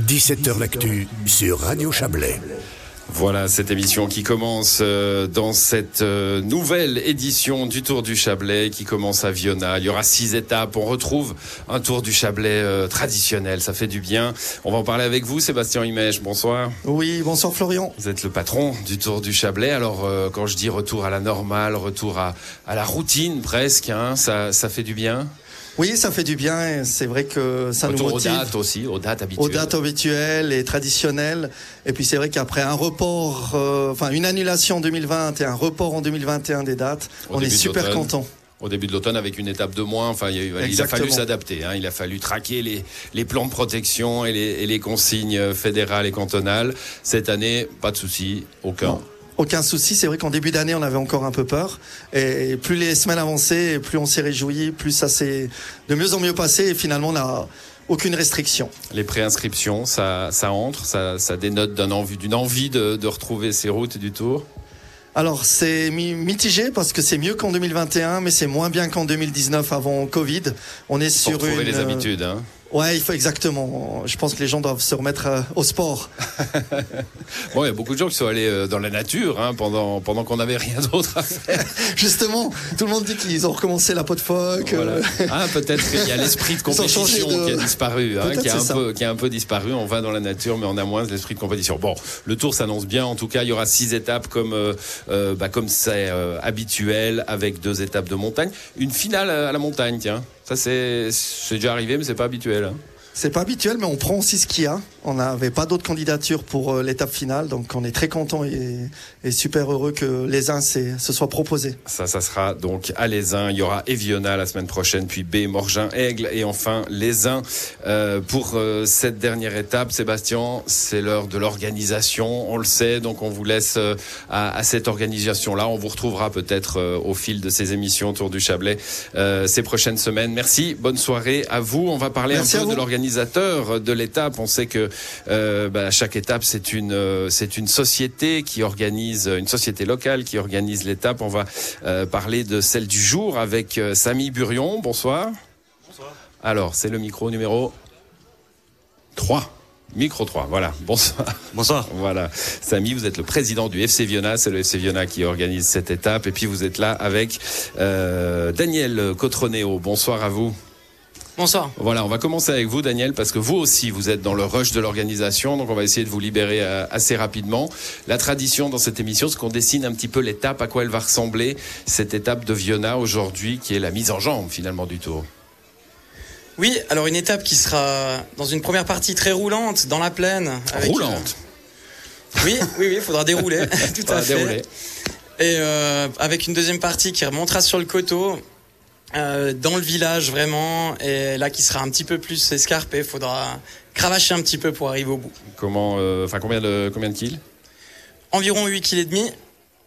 17h L'actu sur Radio Chablais. Voilà cette émission qui commence euh, dans cette euh, nouvelle édition du Tour du Chablais qui commence à Viona. Il y aura six étapes. On retrouve un Tour du Chablais euh, traditionnel. Ça fait du bien. On va en parler avec vous, Sébastien Imèche. Bonsoir. Oui, bonsoir Florian. Vous êtes le patron du Tour du Chablais. Alors, quand je dis retour à la normale, retour à, à la routine presque, hein, ça, ça fait du bien? Oui, ça fait du bien. C'est vrai que ça nous motive. aux dates aussi, aux dates habituelles. Aux dates habituelles et traditionnelles. Et puis c'est vrai qu'après un report, euh, enfin une annulation en 2020 et un report en 2021 des dates, on est super content au début de l'automne avec une étape de moins. Enfin, il, a, fallu s'adapter. Hein. Il a fallu traquer les, les plans de protection et les, et les, consignes fédérales et cantonales. Cette année, pas de souci, aucun aucun souci. C'est vrai qu'en début d'année, on avait encore un peu peur. Et plus les semaines avançaient, plus on s'est réjoui, plus ça s'est de mieux en mieux passé. Et finalement, on n'a aucune restriction. Les préinscriptions, ça, ça entre, ça, ça dénote d'une envie, d'une envie de, de retrouver ces routes du Tour alors c'est mitigé parce que c'est mieux qu'en 2021, mais c'est moins bien qu'en 2019 avant Covid. On est sur une. les habitudes. Hein. Ouais, il faut exactement. Je pense que les gens doivent se remettre euh, au sport. bon, il y a beaucoup de gens qui sont allés euh, dans la nature hein, pendant pendant qu'on n'avait rien d'autre à faire. Justement, tout le monde dit qu'ils ont recommencé la peau de phoque. Euh. Ah, peut-être qu'il y a l'esprit de compétition qui a disparu, hein, qui a un peu qui a un peu disparu. On va dans la nature, mais on a moins l'esprit de compétition. Bon, le Tour s'annonce bien. En tout cas, il y aura six étapes comme bah, comme c'est habituel, avec deux étapes de montagne, une finale à la montagne, tiens. Ça, c'est déjà arrivé, mais c'est pas habituel. C'est pas habituel, mais on prend aussi ce qu'il y a. On n'avait pas d'autres candidatures pour euh, l'étape finale, donc on est très content et, super heureux que les uns se soient proposés. Ça, ça sera donc à les uns. Il y aura Eviona la semaine prochaine, puis B, Morgin, Aigle, et enfin les uns. Euh, pour euh, cette dernière étape, Sébastien, c'est l'heure de l'organisation. On le sait, donc on vous laisse à, cette organisation-là. On vous retrouvera peut-être au fil de ces émissions autour du Chablais ces prochaines semaines. Merci, bonne soirée à vous. On va parler un peu de l'organisation de l'étape. On sait que euh, bah, chaque étape c'est une euh, c'est une société qui organise une société locale qui organise l'étape. On va euh, parler de celle du jour avec Samy Burion. Bonsoir. Bonsoir. Alors c'est le micro numéro 3. Micro 3, voilà. Bonsoir. Bonsoir. Voilà. Samy, vous êtes le président du FC Viona. C'est le FC Viona qui organise cette étape. Et puis vous êtes là avec Daniel Cotroneo. Bonsoir à vous. Bonsoir. Voilà, on va commencer avec vous, Daniel, parce que vous aussi, vous êtes dans le rush de l'organisation, donc on va essayer de vous libérer euh, assez rapidement. La tradition dans cette émission, c'est qu'on dessine un petit peu l'étape, à quoi elle va ressembler, cette étape de Viona aujourd'hui, qui est la mise en jambe finalement du tour. Oui, alors une étape qui sera dans une première partie très roulante, dans la plaine. roulante euh, Oui, oui, oui, il faudra dérouler, tout à fait. Dérouler. Et euh, avec une deuxième partie qui remontera sur le coteau, euh, dans le village vraiment, et là qui sera un petit peu plus escarpé, il faudra cravacher un petit peu pour arriver au bout. Comment, euh, enfin combien de combien de kills? Environ 8 kg et demi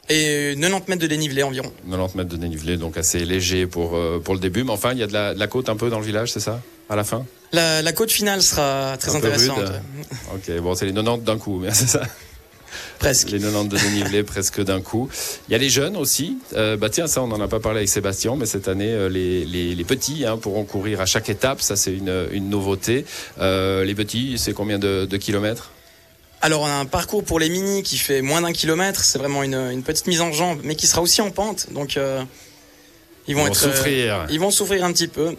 et 90 mètres de dénivelé environ. 90 mètres de dénivelé, donc assez léger pour euh, pour le début, mais enfin il y a de la, de la, côte un peu dans le village, c'est ça? À la fin? La, la, côte finale sera très intéressante. Ok, bon c'est les 90 d'un coup, mais c'est ça Presque. Les 90 de dénivelé presque d'un coup. Il y a les jeunes aussi. Euh, bah tiens, ça on n'en a pas parlé avec Sébastien, mais cette année euh, les, les, les, petits hein, pourront courir à chaque étape. Ça c'est une, une nouveauté. Euh, les petits, c'est combien de, de kilomètres? Alors on a un parcours pour les mini qui fait moins d'un kilomètre, c'est vraiment une, une, petite mise en jambe, mais qui sera aussi en pente, donc euh, ils vont, ils vont être, souffrir. ils vont souffrir un petit peu.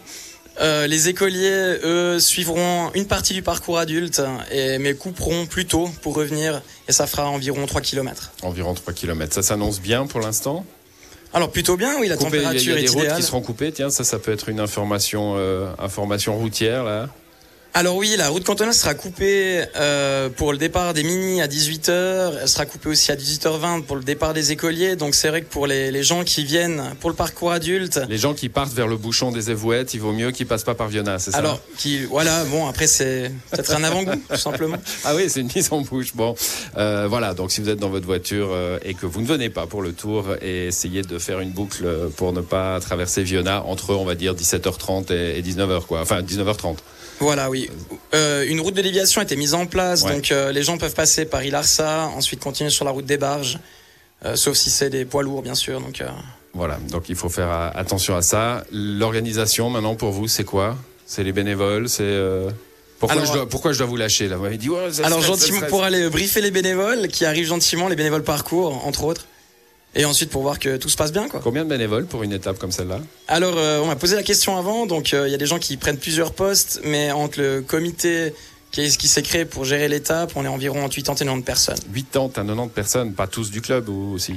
Euh, les écoliers, eux, suivront une partie du parcours adulte, et, mais couperont plus tôt pour revenir, et ça fera environ 3 km. Environ 3 km. Ça s'annonce bien pour l'instant? Alors plutôt bien, oui, la température est Il y a, des routes qui seront coupées, tiens, ça, ça peut être une information, euh, information routière, là. Alors oui, la route cantonale sera coupée euh, pour le départ des mini à 18h. Elle sera coupée aussi à 18h20 pour le départ des écoliers. Donc c'est vrai que pour les, gens qui viennent pour le parcours adulte... Les gens qui partent vers le bouchon des évouettes, il vaut mieux qu'ils passent pas par Viona, c'est ça Alors, qui, voilà, bon, après c'est peut-être un avant-goût, tout simplement. Ah oui, c'est une mise en bouche. Bon, euh, voilà, donc si vous êtes dans votre voiture euh, et que vous ne venez pas pour le tour, et essayez de faire une boucle pour ne pas traverser Viona entre, on va dire, 17h30 et 19h, quoi. Enfin, 19h30. Voilà, oui. Euh, une route de déviation a été mise en place, donc euh, les gens peuvent passer par Ilarsa, ensuite continuer sur la route des barges, euh, sauf si c'est des poids lourds, bien sûr. Donc voilà, donc il faut faire attention à ça. L'organisation maintenant pour vous, c'est quoi? C'est les bénévoles, c'est Pourquoi, je dois, pourquoi je dois vous lâcher là? Vous m'avez dit, Alors, gentiment, pour aller briefer les bénévoles qui arrivent gentiment, les bénévoles parcours, entre autres. Et ensuite pour voir que tout se passe bien. Quoi. Combien de bénévoles pour une étape comme celle-là? Alors on m'a posé la question avant, donc il y a des gens qui prennent plusieurs postes, mais entre le comité qui, qui s'est créé pour gérer l'étape, on est environ entre 80 et 90 personnes. 80 à 90 personnes, pas tous du club ou aussi?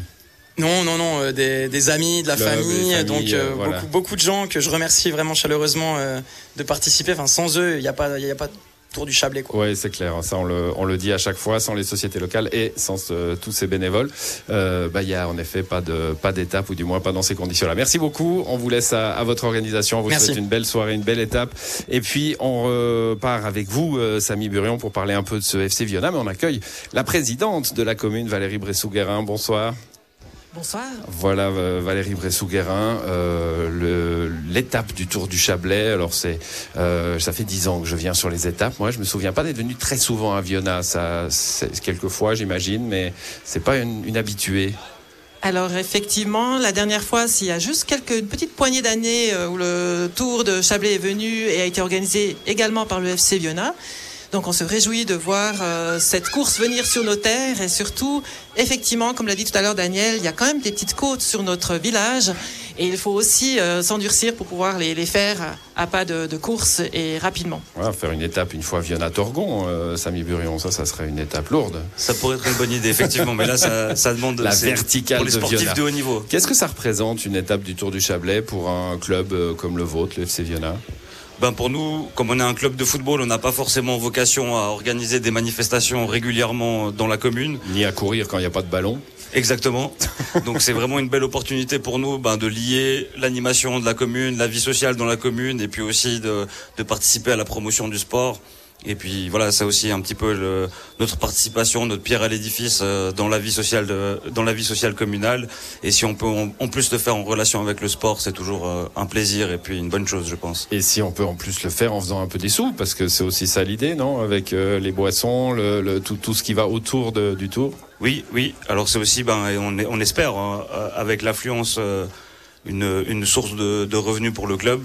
Non, non, non, euh, des, amis, de la famille, donc euh, euh, beaucoup, beaucoup, de gens que je remercie vraiment chaleureusement de participer. Enfin, sans eux, il n'y a pas, il a pas Tour du Chablais. Oui, c'est clair. Ça, on le, on le, dit à chaque fois, sans les sociétés locales et sans tous ces bénévoles, il bah, y a en effet pas de pas d'étape ou du moins pas dans ces conditions-là. Merci beaucoup. On vous laisse à, votre organisation. On vous souhaite une belle soirée, une belle étape. Et puis on repart avec vous, Samy Burion, pour parler un peu de ce FC Viona. Mais on accueille la présidente de la commune, Valérie Bressou-Guérin. Bonsoir. Bonsoir. Voilà euh, Valérie Bressou-Guérin, euh, l'étape du Tour du Chablais. Alors c'est, euh, ça fait dix ans que je viens sur les étapes. Moi, je me souviens pas d'être venu très souvent à Viona. Ça, quelques fois, j'imagine, mais c'est pas une, habituée. Alors effectivement, la dernière fois, s'il y a juste quelques une petite poignée d'années où le Tour de Chablais est venu et a été organisé également par le FC Viona. Donc on se réjouit de voir euh, cette course venir sur nos terres et surtout, effectivement, comme l'a dit tout à l'heure Daniel, il y a quand même des petites côtes sur notre village et il faut aussi euh, s'endurcir pour pouvoir les, faire à, pas de, course et rapidement. Voilà, faire une étape une fois Viona-Torgon, euh, Samy Burion, ça, ça serait une étape lourde. Ça pourrait être une bonne idée, effectivement, mais là, ça, demande la verticale pour les sportifs de, haut niveau. Qu'est-ce que ça représente une étape du Tour du Chablais pour un club comme le vôtre, le FC Viona ben pour nous, comme on est un club de football, on n'a pas forcément vocation à organiser des manifestations régulièrement dans la commune. Ni à courir quand il n'y a pas de ballon. Exactement. Donc c'est vraiment une belle opportunité pour nous ben, de lier l'animation de la commune, la vie sociale dans la commune, et puis aussi de, de participer à la promotion du sport. Et puis voilà, c'est aussi un petit peu le, notre participation, notre pierre à l'édifice euh, dans la vie sociale, de, dans la vie sociale communale. Et si on peut en, plus le faire en relation avec le sport, c'est toujours euh, un plaisir et puis une bonne chose, je pense. Et si on peut en plus le faire en faisant un peu des sous, parce que c'est aussi ça l'idée, non? Avec euh, les boissons, le, le, tout, tout ce qui va autour de, du tour. Oui, oui. Alors c'est aussi, ben, on, on espère, hein, avec l'affluence, une, une source de, de revenus pour le club.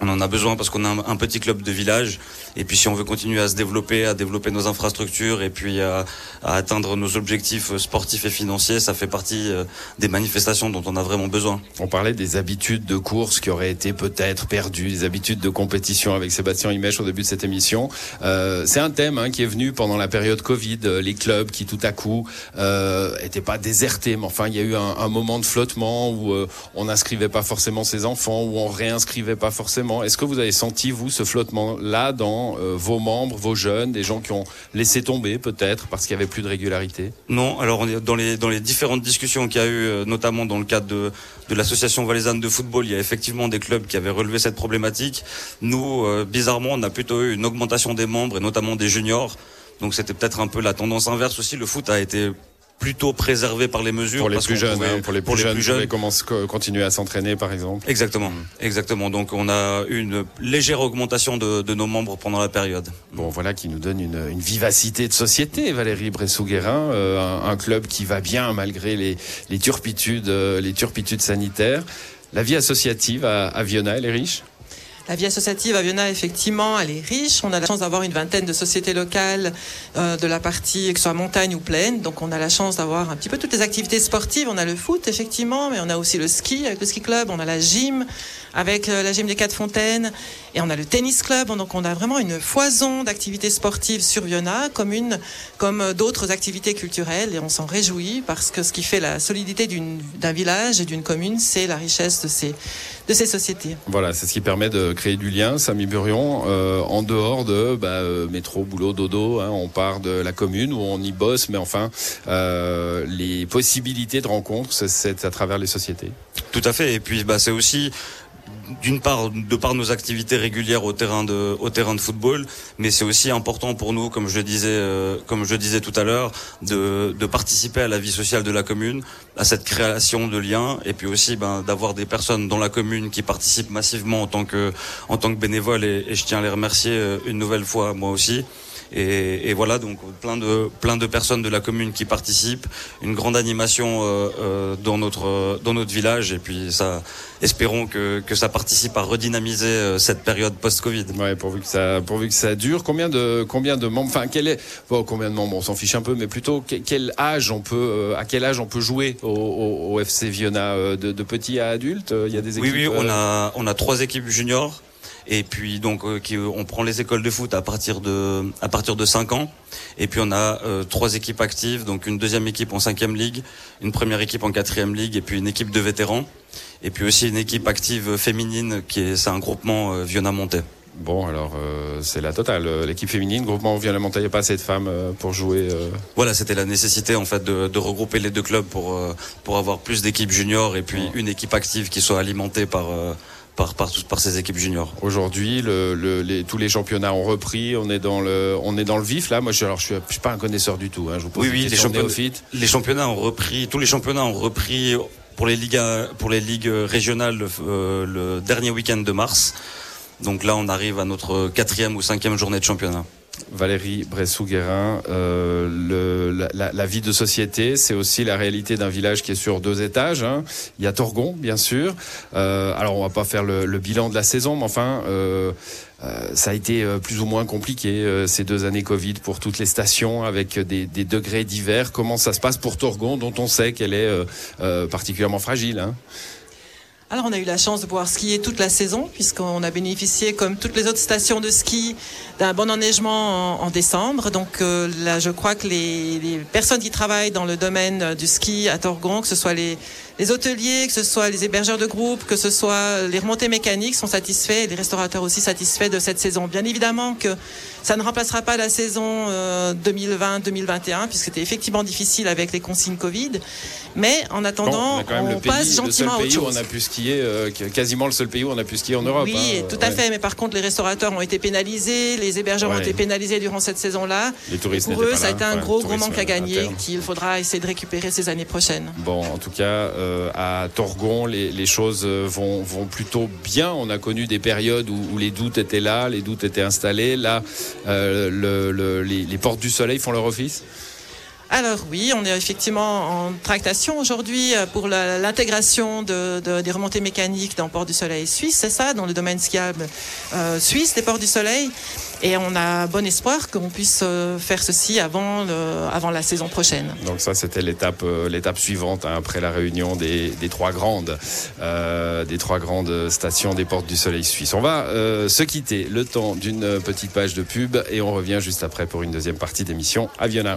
On en a besoin parce qu'on a un, petit club de village. Et puis si on veut continuer à se développer, à développer nos infrastructures et puis à, atteindre nos objectifs sportifs et financiers, ça fait partie euh, des manifestations dont on a vraiment besoin. On parlait des habitudes de course qui auraient été peut-être perdues, des habitudes de compétition avec Sébastien Imèche au début de cette émission. Euh, c'est un thème hein, qui est venu pendant la période Covid, euh, les clubs qui tout à coup euh, étaient pas désertés, mais enfin il y a eu un, un moment de flottement où on n'inscrivait pas forcément ses enfants, où on réinscrivait pas forcément est-ce que vous avez senti, vous, ce flottement-là dans euh, vos membres, vos jeunes, des gens qui ont laissé tomber peut-être parce qu'il n'y avait plus de régularité? Non, alors dans les, différentes discussions qu'il y a eu, euh, notamment dans le cadre de, de l'association valaisanne de football, il y a effectivement des clubs qui avaient relevé cette problématique. Nous, euh, bizarrement, on a plutôt eu une augmentation des membres et notamment des juniors. Donc c'était peut-être un peu la tendance inverse aussi. Le foot a été plutôt préservé par les mesures. Pour les plus jeunes, hein, pour les plus jeunes, jeunes. commencer continuer à s'entraîner, par exemple. Exactement, mm. exactement. Donc on a une légère augmentation de, de, nos membres pendant la période. Bon, voilà qui nous donne une, une vivacité de société, Valérie Bressou-Guérin, euh, un, un, club qui va bien malgré les, les turpitudes, euh, les turpitudes sanitaires. La vie associative à, à Viona, elle est riche? La vie associative à Viona, effectivement, elle est riche. On a la chance d'avoir une vingtaine de sociétés locales euh, de la partie, que ce soit montagne ou plaine. Donc, on a la chance d'avoir un petit peu toutes les activités sportives. On a le foot, effectivement, mais on a aussi le ski avec le ski club. On a la gym avec euh, la gym des Quatre Fontaines. Et on a le tennis club. Donc, on a vraiment une foison d'activités sportives sur Viona, comme une, comme euh, d'autres activités culturelles. Et on s'en réjouit parce que ce qui fait la solidité d'un village et d'une commune, c'est la richesse de ces, de ces sociétés. Voilà, c'est ce qui permet de créer du lien, Samy Burion, euh, en dehors de bah, euh, métro, boulot, dodo. Hein, on part de la commune où on y bosse, mais enfin, euh, les possibilités de rencontre, c'est à travers les sociétés. Tout à fait. Et puis, bah, c'est aussi d'une part de par nos activités régulières au terrain de au terrain de football, mais c'est aussi important pour nous, comme je disais euh, comme je disais tout à l'heure, de, de participer à la vie sociale de la commune, à cette création de liens, et puis aussi ben, d'avoir des personnes dans la commune qui participent massivement en tant que en tant que bénévoles, et, et je tiens à les remercier euh, une nouvelle fois moi aussi. Et, voilà, donc plein de plein de personnes de la commune qui participent, une grande animation euh, euh, dans notre dans notre village, et puis ça, espérons que, que ça participe à redynamiser euh, cette période post-Covid. Ouais, pourvu que ça pourvu que ça dure. Combien de combien de membres, enfin quel est bon, combien de membres, on s'en fiche un peu, mais plutôt quel âge on peut à quel âge on peut jouer au, au, FC Viona de, de petits à adultes? Il y a des équipes. Oui, oui, on a on a trois équipes juniors. Et puis donc euh, qui, on prend les écoles de foot à partir de à partir de 5 ans. Et puis on a euh, trois équipes actives, donc une deuxième équipe en cinquième ligue, une première équipe en quatrième ligue, et puis une équipe de vétérans. Et puis aussi une équipe active féminine qui est c'est un groupement euh, Viona Monté. Bon, alors euh, c'est la totale. L'équipe féminine, groupement Viona Monté, il n'y a pas assez de femmes pour jouer. Voilà, c'était la nécessité en fait de, de, regrouper les deux clubs pour pour avoir plus d'équipes juniors et puis une équipe active qui soit alimentée par par, par, par ces équipes juniors. Aujourd'hui, le, le, les, tous les championnats ont repris. On est dans le, on est dans le vif là. Moi, je, alors, je suis, je suis pas un connaisseur du tout. Hein, je vous pose oui, oui, les championnats, les championnats ont repris. Tous les championnats ont repris pour les ligues, pour les ligues régionales euh, le dernier week-end de mars. Donc là, on arrive à notre quatrième ou cinquième journée de championnat. Valérie Bressou-Guérin, euh, la, vie de société, c'est aussi la réalité d'un village qui est sur deux étages. Hein. Il y a Torgon, bien sûr. Euh, alors, on va pas faire le, bilan de la saison, mais enfin, euh, euh ça a été plus ou moins compliqué ces deux années Covid pour toutes les stations, avec des, des degrés divers. Comment ça se passe pour Torgon, dont on sait qu'elle est particulièrement fragile hein alors on a eu la chance de pouvoir skier toute la saison puisqu'on a bénéficié comme toutes les autres stations de ski d'un bon enneigement en, décembre. Donc euh, là je crois que les, les, personnes qui travaillent dans le domaine du ski à Torgon, que ce soit les, les hôteliers, que ce soit les hébergeurs de groupe, que ce soit les remontées mécaniques sont satisfaits et les restaurateurs aussi satisfaits de cette saison. Bien évidemment que ça ne remplacera pas la saison 2020-2021 euh, puisque c'était effectivement difficile avec les consignes Covid. Mais en attendant, on, passe gentiment à autre chose. on a pu skier, euh, quasiment le seul pays où on a pu skier en Europe. Oui, hein, tout à fait. Mais par contre, les restaurateurs ont été pénalisés, les hébergeurs ont été pénalisés durant cette saison-là. Les touristes Pour eux, ça a été un gros, gros manque à gagner qu'il faudra essayer de récupérer ces années prochaines. Bon, en tout cas, euh, à Torgon, les, choses vont, vont plutôt bien. On a connu des périodes où, les doutes étaient là, les doutes étaient installés. Là, euh, le, le, les, les portes du soleil font leur office alors oui, on est effectivement en tractation aujourd'hui euh, pour l'intégration de, de, des remontées mécaniques dans Port du Soleil suisse, c'est ça, dans le domaine skiable euh, suisse des Ports du Soleil. Et on a bon espoir qu'on puisse euh, faire ceci avant, la saison prochaine. Donc ça, c'était l'étape suivante hein, après la réunion des, trois grandes stations des Portes du Soleil suisse. On va se quitter le temps d'une petite page de pub et on revient juste après pour une deuxième partie d'émission Aviona.